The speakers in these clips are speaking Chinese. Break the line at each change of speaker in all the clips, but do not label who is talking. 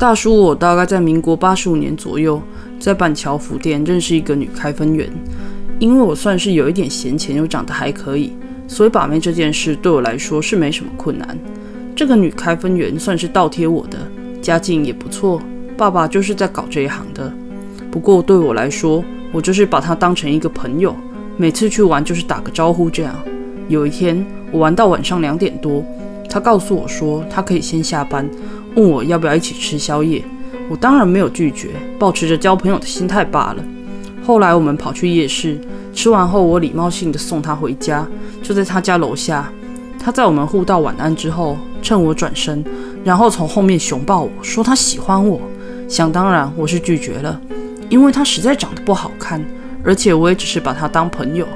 大叔，我大概在民国八十五年左右，在板桥福店认识一个女开分员。因为我算是有一点闲钱，又长得还可以，所以把妹这件事对我来说是没什么困难。这个女开分员算是倒贴我的，家境也不错，爸爸就是在搞这一行的。不过对我来说，我就是把她当成一个朋友，每次去玩就是打个招呼这样。有一天我玩到晚上两点多，他告诉我说他可以先下班。问我要不要一起吃宵夜，我当然没有拒绝，保持着交朋友的心态罢了。后来我们跑去夜市，吃完后我礼貌性的送他回家，就在他家楼下。他在我们互道晚安之后，趁我转身，然后从后面熊抱我说他喜欢我。想当然我是拒绝了，因为他实在长得不好看，而且我也只是把他当朋友。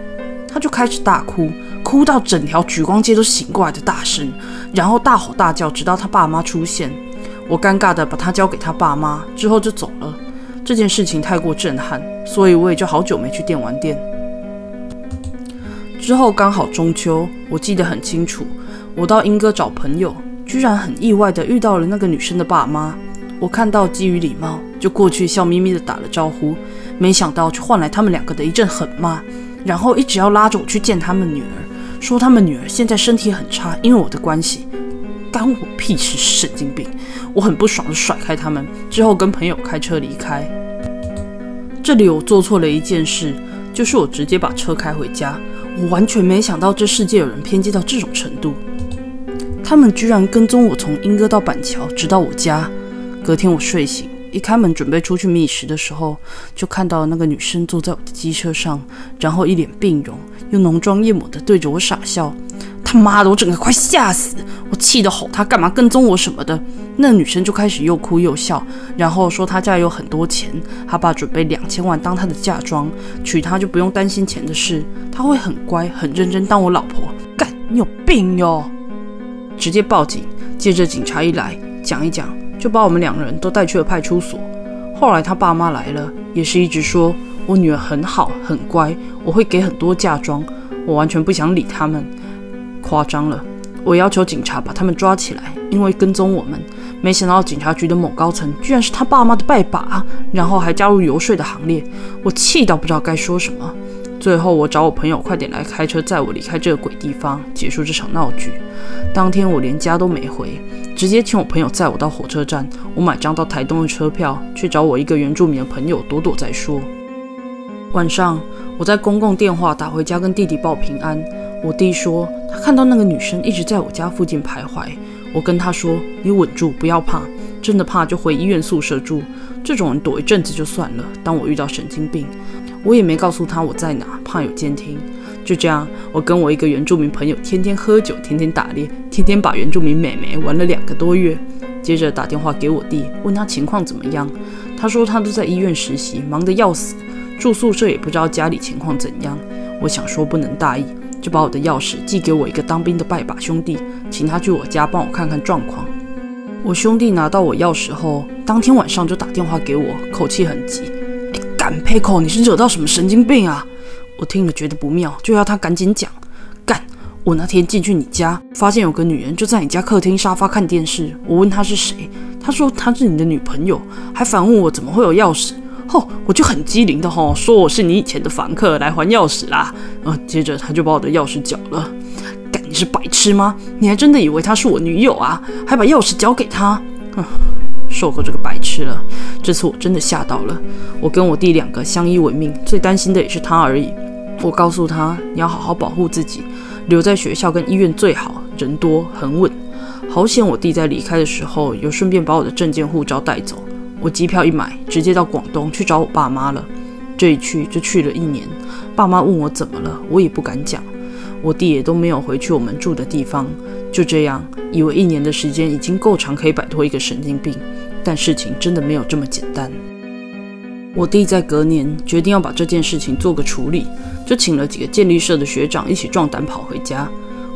他就开始大哭，哭到整条举光街都醒过来的大声，然后大吼大叫，直到他爸妈出现。我尴尬的把他交给他爸妈，之后就走了。这件事情太过震撼，所以我也就好久没去电玩店。之后刚好中秋，我记得很清楚，我到英哥找朋友，居然很意外的遇到了那个女生的爸妈。我看到基于礼貌，就过去笑眯眯的打了招呼，没想到却换来他们两个的一阵狠骂，然后一直要拉着我去见他们女儿，说他们女儿现在身体很差，因为我的关系。干我屁事！神经病！我很不爽的甩开他们，之后跟朋友开车离开。这里我做错了一件事，就是我直接把车开回家。我完全没想到这世界有人偏激到这种程度。他们居然跟踪我从英哥到板桥，直到我家。隔天我睡醒，一开门准备出去觅食的时候，就看到那个女生坐在我的机车上，然后一脸病容，又浓妆艳抹的对着我傻笑。他妈的，我整个快吓死！我气得吼他干嘛跟踪我什么的。那女生就开始又哭又笑，然后说她家有很多钱，她爸准备两千万当她的嫁妆，娶她就不用担心钱的事，她会很乖很认真当我老婆。干，你有病哟！直接报警。接着警察一来讲一讲，就把我们两人都带去了派出所。后来他爸妈来了，也是一直说我女儿很好很乖，我会给很多嫁妆。我完全不想理他们。夸张了！我要求警察把他们抓起来，因为跟踪我们。没想到警察局的某高层居然是他爸妈的拜把，然后还加入游说的行列。我气到不知道该说什么。最后，我找我朋友快点来开车载我离开这个鬼地方，结束这场闹剧。当天我连家都没回，直接请我朋友载我到火车站。我买张到台东的车票，去找我一个原住民的朋友躲躲再说。晚上，我在公共电话打回家跟弟弟报平安。我弟说，他看到那个女生一直在我家附近徘徊。我跟他说：“你稳住，不要怕，真的怕就回医院宿舍住。这种人躲一阵子就算了。当我遇到神经病，我也没告诉他我在哪，怕有监听。就这样，我跟我一个原住民朋友天天喝酒，天天打猎，天天把原住民美眉玩了两个多月。接着打电话给我弟，问他情况怎么样。他说他都在医院实习，忙得要死，住宿舍也不知道家里情况怎样。我想说不能大意。”就把我的钥匙寄给我一个当兵的拜把兄弟，请他去我家帮我看看状况。我兄弟拿到我钥匙后，当天晚上就打电话给我，口气很急：“干佩口，你是惹到什么神经病啊？”我听了觉得不妙，就要他赶紧讲。干，我那天进去你家，发现有个女人就在你家客厅沙发看电视。我问她是谁，她说她是你的女朋友，还反问我怎么会有钥匙。吼我就很机灵的吼说我是你以前的房客来还钥匙啦，呃，接着他就把我的钥匙缴了。干你是白痴吗？你还真的以为她是我女友啊？还把钥匙交给她？哼，受够这个白痴了。这次我真的吓到了。我跟我弟两个相依为命，最担心的也是他而已。我告诉他你要好好保护自己，留在学校跟医院最好，人多很稳。好险我弟在离开的时候有顺便把我的证件护照带走。我机票一买，直接到广东去找我爸妈了。这一去就去了一年，爸妈问我怎么了，我也不敢讲。我弟也都没有回去我们住的地方。就这样，以为一年的时间已经够长，可以摆脱一个神经病。但事情真的没有这么简单。我弟在隔年决定要把这件事情做个处理，就请了几个建立社的学长一起壮胆跑回家。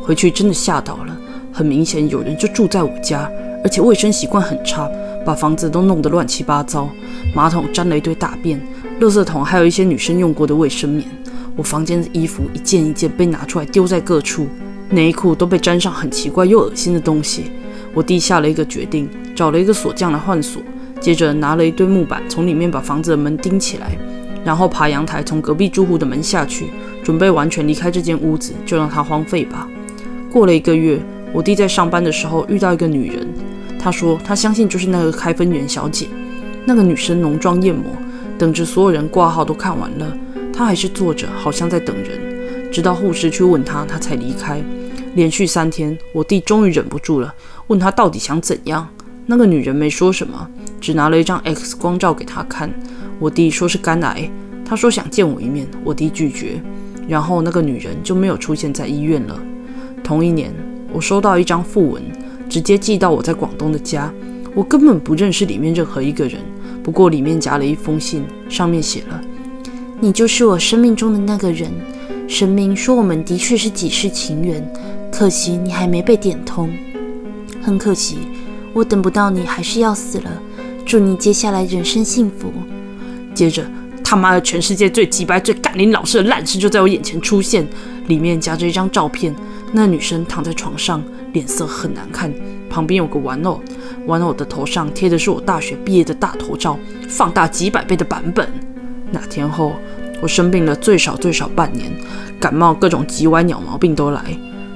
回去真的吓到了，很明显有人就住在我家，而且卫生习惯很差。把房子都弄得乱七八糟，马桶沾了一堆大便，垃圾桶还有一些女生用过的卫生棉。我房间的衣服一件一件被拿出来丢在各处，内裤都被沾上很奇怪又恶心的东西。我弟下了一个决定，找了一个锁匠来换锁，接着拿了一堆木板从里面把房子的门钉起来，然后爬阳台从隔壁住户的门下去，准备完全离开这间屋子，就让它荒废吧。过了一个月，我弟在上班的时候遇到一个女人，他说他相信就是那个开分园小姐。那个女生浓妆艳抹，等着所有人挂号都看完了，他还是坐着，好像在等人。直到护士去问他，他才离开。连续三天，我弟终于忍不住了，问他到底想怎样。那个女人没说什么，只拿了一张 X 光照给他看。我弟说是肝癌，他说想见我一面，我弟拒绝。然后那个女人就没有出现在医院了。同一年，我收到一张讣文，直接寄到我在广东的家。我根本不认识里面任何一个人。不过里面夹了一封信，上面写了：“
你就是我生命中的那个人。神明说我们的确是几世情缘，可惜你还没被点通。很可惜，我等不到你，还是要死了。祝你接下来人生幸福。”
接着，他妈的，全世界最鸡掰、最干林老师的烂事就在我眼前出现，里面夹着一张照片，那女生躺在床上，脸色很难看，旁边有个玩偶。玩偶的头上贴的是我大学毕业的大头照，放大几百倍的版本。那天后，我生病了最少最少半年，感冒各种急歪鸟毛病都来。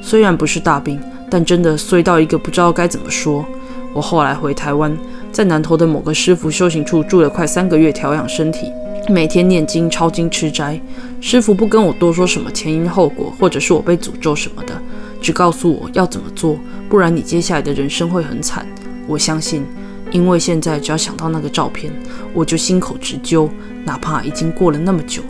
虽然不是大病，但真的衰到一个不知道该怎么说。我后来回台湾，在南投的某个师傅修行处住了快三个月，调养身体，每天念经、抄经、吃斋。师傅不跟我多说什么前因后果，或者是我被诅咒什么的，只告诉我要怎么做，不然你接下来的人生会很惨。我相信，因为现在只要想到那个照片，我就心口直揪。哪怕已经过了那么久，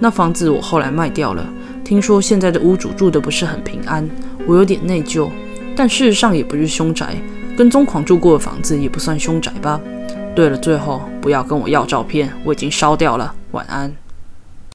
那房子我后来卖掉了。听说现在的屋主住的不是很平安，我有点内疚。但事实上也不是凶宅，跟踪狂住过的房子也不算凶宅吧？对了，最后不要跟我要照片，我已经烧掉了。晚安。